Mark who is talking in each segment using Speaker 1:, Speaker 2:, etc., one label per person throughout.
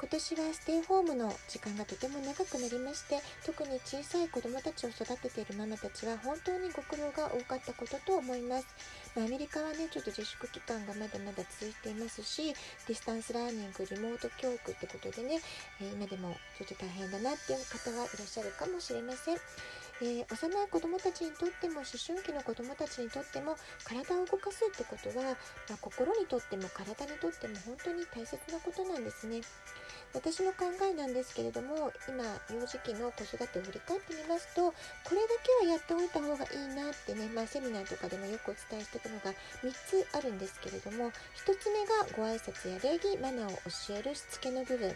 Speaker 1: 今年はステイホームの時間がとても長くなりまして特に小さい子どもたちを育てているママたちは本当にご苦労が多かったことと思います、まあ、アメリカはねちょっと自粛期間がまだまだ続いていますし distance learning リモート教育ってことでね、え今でもちょっと大変だなっていう方がいらっしゃるかもしれませんえー、幼い子どもたちにとっても思春期の子どもたちにとっても体を動かすってことは、まあ、心にとっても体にとっても本当に大切なことなんですね。私の考えなんですけれども今幼児期の子育てを振り返ってみますとこれだけはやっておいた方がいいなってね、まあ、セミナーとかでもよくお伝えしていくのが3つあるんですけれども1つ目がご挨拶や礼儀マナーを教えるしつけの部分。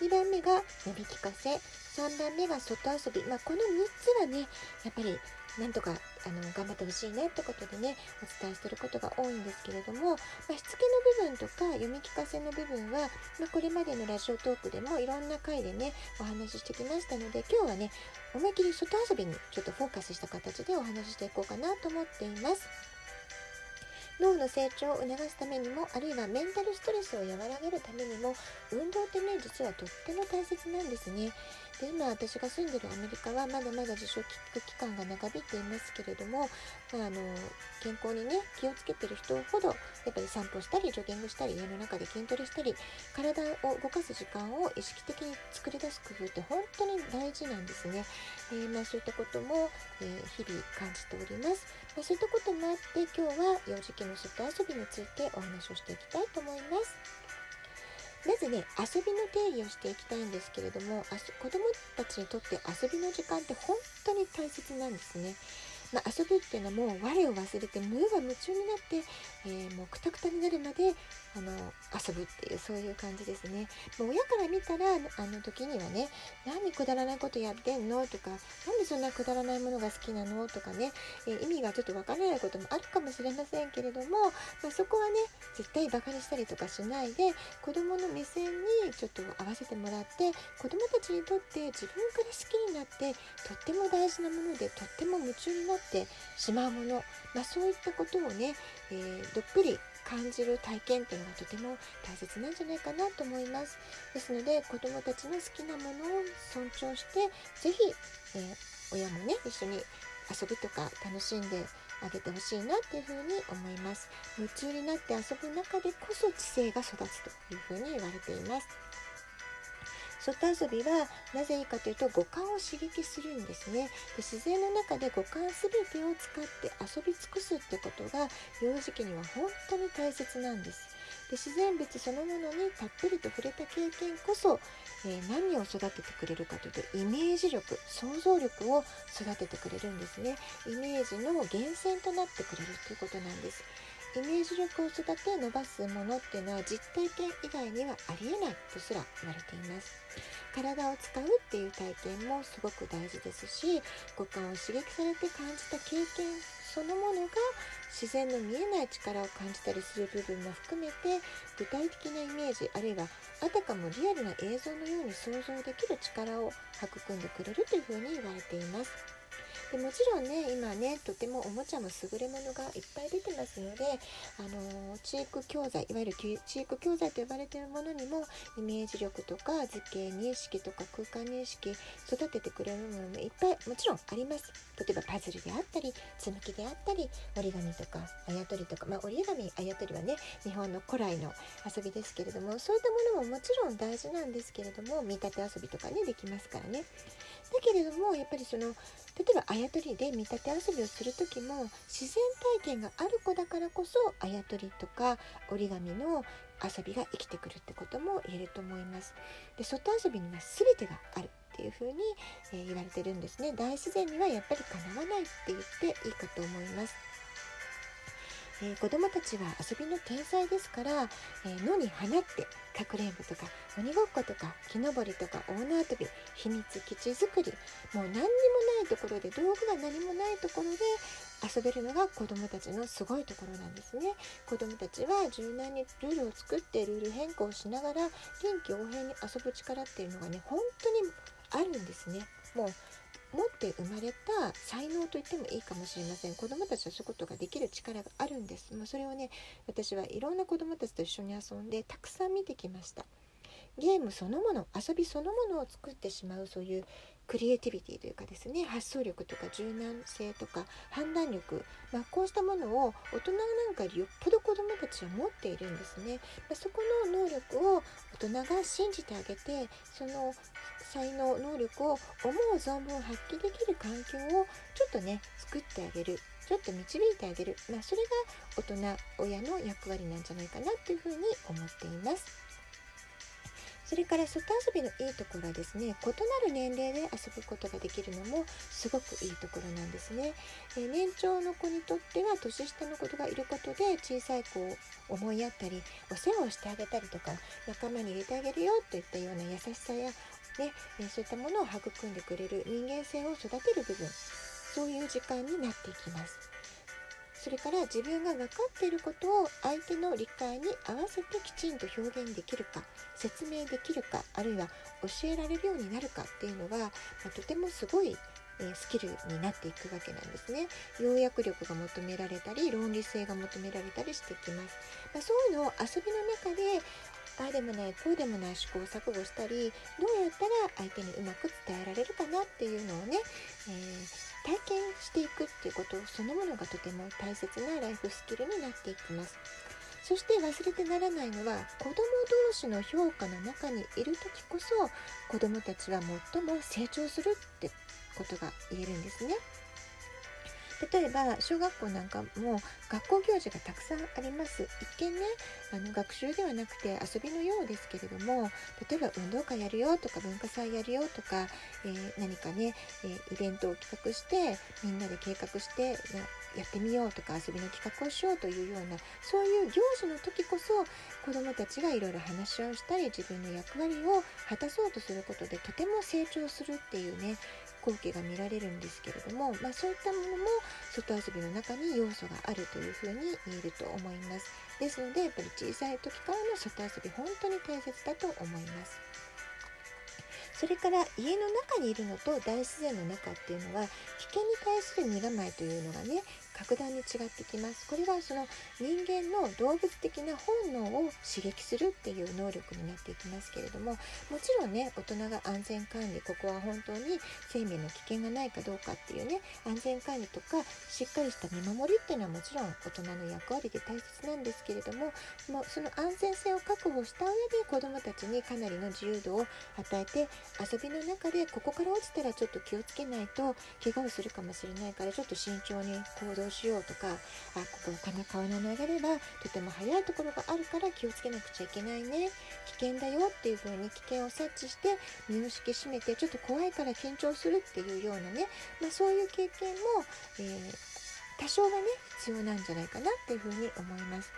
Speaker 1: 2番目が伸び聞かせ3番目が外遊び、まあ、この3つはねやっぱりなんとかあの頑張ってほしいねってことでねお伝えしてることが多いんですけれども、まあ、しつけの部分とか読み聞かせの部分は、まあ、これまでのラジオトークでもいろんな回でねお話ししてきましたので今日はね思いっきり外遊びにちょっとフォーカスした形でお話ししていこうかなと思っています。脳の成長を促すためにもあるいはメンタルストレスを和らげるためにも運動ってね実はとっても大切なんですね。で今私が住んでるアメリカはまだまだ自粛期間が長引いていますけれども、まあ、あの健康にね気をつけてる人ほどやっぱり散歩したりジョギングしたり家の中で筋トレしたり体を動かす時間を意識的に作り出す工夫って本当に大事なんですね。えー、まあ、そういったことも、えー、日々感じております。まあ、そういったこともあって今日は幼児期の外遊びについてお話をしていきたいと思います。まずね遊びの定義をしていきたいんですけれども子どもたちにとって遊びの時間って本当に大切なんですね。まあ、遊ぶっていうのはもう我を忘れて無我夢中になって、えー、もうくたくたになるまであの遊ぶっていうそういう感じですね。もう親から見たらあの時にはね何くだらないことやってんの？とか何でそんなくだらないものが好きなの？とかね、えー、意味がちょっとわからないこともあるかもしれませんけれども、まあ、そこはね絶対バカにしたりとかしないで子どもの目線にちょっと合わせてもらって子どもたちにとって自分から好きになってとっても大事なものでとっても夢中になっててしまうもの、まあ、そういったことをね、えー、どっぷり感じる体験っていうのがとても大切なんじゃないかなと思います。ですので子どもたちの好きなものを尊重して是非、えー、親もね一緒に遊ぶとか楽しんであげてほしいなっていうふうに思います。夢中になって遊ぶ中でこそ知性が育つというふに言われています。外遊びはなぜいいかというと五感を刺激するんですね。で自然の中で五感全てを使って遊び尽くすってことが幼児期には本当に大切なんです。で自然物そのものにたっぷりと触れた経験こそ、えー、何を育ててくれるかというとイメージ力想像力を育ててくれるんですね。イメージの源泉となってくれるということなんです。イメージ力を育て伸ばすものっていうのは実体験以外にはありえないとすら言われています体を使うっていう体験もすごく大事ですし五感を刺激されて感じた経験そのものが自然の見えない力を感じたりする部分も含めて具体的なイメージあるいはあたかもリアルな映像のように想像できる力を育んでくれるというふうに言われています。でもちろんね今ねとてもおもちゃも優れものがいっぱい出てますのであの知育教材いわゆる知育教材と呼ばれているものにもイメージ力とか図形認識とか空間認識育ててくれるものもいっぱいもちろんあります。例えばパズルであったり紡きであったり折り紙とかあやとりとかまあ折り紙あやとりはね日本の古来の遊びですけれどもそういったものももちろん大事なんですけれども見立て遊びとかねできますからね。だけれどもやっぱりその例えばあやとりで見立て遊びをする時も自然体験がある子だからこそあやとりとか折り紙の遊びが生きてくるってことも言えると思います。で外遊びには全てがあるっていうふに、えー、言われてるんですね。大自然にはやっぱりかなわないって言っていいかと思います。えー、子どもたちは遊びの天才ですから、えー、野に放ってかくれんぼとか鬼ごっことか木登りとか大縄跳び秘密基地作りもう何にもないところで道具が何もないところで遊べるのが子どもたちのすごいところなんですね。子どもたちは柔軟にルールを作ってルール変更しながら臨機応変に遊ぶ力っていうのがね本当にあるんですね。もう持って生まれた才能と言ってもいいかもしれません。子どもたちはそういうことができる力があるんです、まあ、それをね私はいろんな子どもたちと一緒に遊んでたくさん見てきました。ゲームそのもの遊びそのものを作ってしまうそういうクリエイティビティというかですね発想力とか柔軟性とか判断力、まあ、こうしたものを大人なんかよっぽど子どもたちは持っているんですね、まあ、そこの能力を大人が信じてあげてその才能能力を思う存分発揮できる環境をちょっとね作ってあげる。ちょっと導いてあげる、まあ、それが大人親の役割なんじゃないかなというふうに思っています。それから外遊びのいいところはですね異なる年齢で遊ぶことができるのもすごくいいところなんですね。え年長の子にとっては年下の子がいることで小さい子を思いやったりお世話をしてあげたりとか仲間に入れてあげるよといったような優しさや、ね、えそういったものを育んでくれる人間性を育てる部分そういう時間になっていきます。それから自分が分かっていることを相手の理解に合わせてきちんと表現できるか説明できるかあるいは教えられるようになるかっていうのが、まあ、とてもすごいえスキルになっていくわけなんですね。要約力が求められたり論理性が求められたりしてきます。まあ、そういうのを遊びの中でああでもないこうでもない試行錯誤したりどうやったら相手にうまく伝えられるかなっていうのをね、えー体験していくっていうことそのものがとても大切なライフスキルになっていきますそして忘れてならないのは子供同士の評価の中にいる時こそ子供たちは最も成長するってことが言えるんですね。例えば小学校なんかも学校行事がたくさんあります。一見ねあの学習ではなくて遊びのようですけれども例えば運動会やるよとか文化祭やるよとか、えー、何かね、えー、イベントを企画してみんなで計画してやってみようとか遊びの企画をしようというようなそういう行事の時こそ子どもたちがいろいろ話し合いをしたり自分の役割を果たそうとすることでとても成長するっていうね光景が見られるんですけれども、まあ、そういったものも外遊びの中に要素があるというふうに言えると思います。ですのでやっぱり小さい時からの外遊び本当に大切だと思います。それから家の中にいるのと大自然の中っていうのは危険に対する身構えというのがね格段に違ってきます。これはその人間の動物的な本能を刺激するっていう能力になっていきますけれどももちろんね大人が安全管理ここは本当に生命の危険がないかどうかっていうね安全管理とかしっかりした見守りっていうのはもちろん大人の役割で大切なんですけれどももうその安全性を確保した上で子どもたちにかなりの自由度を与えて遊びの中でここから落ちたらちょっと気をつけないと怪我をするかもしれないからちょっと慎重に行動しようとかあここかな川の流れがとても速いところがあるから気をつけなくちゃいけないね危険だよっていう風に危険を察知して身を引き締めてちょっと怖いから緊張するっていうようなね、まあ、そういう経験も、えー、多少はね必要なんじゃないかなっていう風に思います。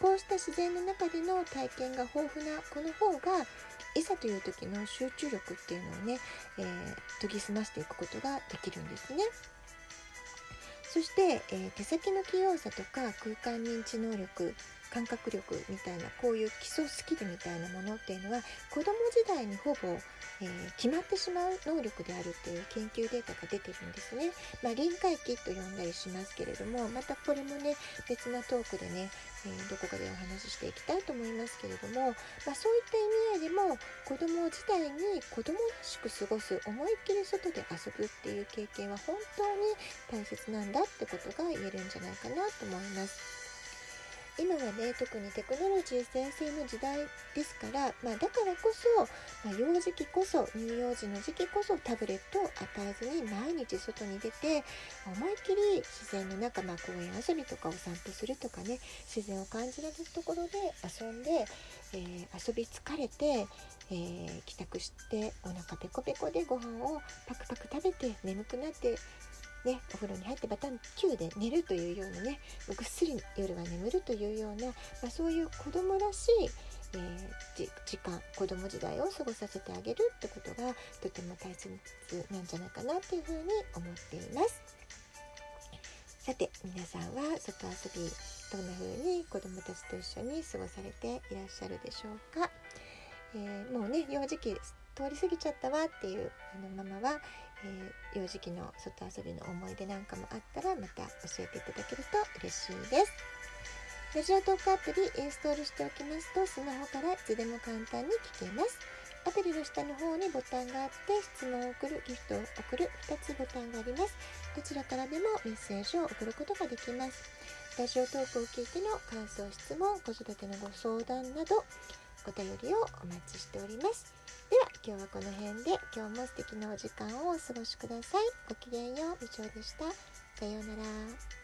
Speaker 1: こうした自然の中での体験が豊富な子の方がいざという時の集中力っていうのをね、えー、研ぎ澄ましていくことができるんですね。そして、えー、手先の器用さとか空間認知能力感覚力みたいなこういう基礎スキルみたいなものっていうのは子供時代にほぼ、えー、決まってしまう能力であるっていう研究データが出てるんですね。まあ、臨界期と呼んだりしますけれどもまたこれもね別なトークでね、えー、どこかでお話ししていきたいと思いますけれども、まあ、そういった意味合いでも子供時代に子供らしく過ごす思いっきり外で遊ぶっていう経験は本当に大切なんだってことが言えるんじゃないかなと思います。今はね特にテクノロジー先生の時代ですから、まあ、だからこそ、まあ、幼児期こそ乳幼児の時期こそタブレットを与えずに毎日外に出て思いっきり自然の中、まあ、公園遊びとかお散歩するとかね自然を感じられるところで遊んで、えー、遊び疲れて、えー、帰宅してお腹ペコペコでご飯をパクパク食べて眠くなってね、お風呂に入ってバタン9で寝るというようなねぐっすり夜は眠るというような、まあ、そういう子供らしい、えー、時間子供時代を過ごさせてあげるってことがとても大切なんじゃないかなっていうふうに思っています。さて皆さんは外遊びどんな風に子供たちと一緒に過ごされていらっしゃるでしょうか、えー、もうね幼児期通り過ぎちゃったわっていうあのママは、えー、幼児期の外遊びの思い出なんかもあったらまた教えていただけると嬉しいです。ラジオトークアプリインストールしておきますとスマホからいつでも簡単に聞けます。アプリの下の方にボタンがあって質問を送るギフトを送る2つボタンがあります。どちらからでもメッセージを送ることができます。ラジオトークを聞いての感想質問子育てのご相談などお便りをお待ちしております。では今日はこの辺で今日も素敵なお時間をお過ごしください。ごきげんよう。みちょでした。さようなら。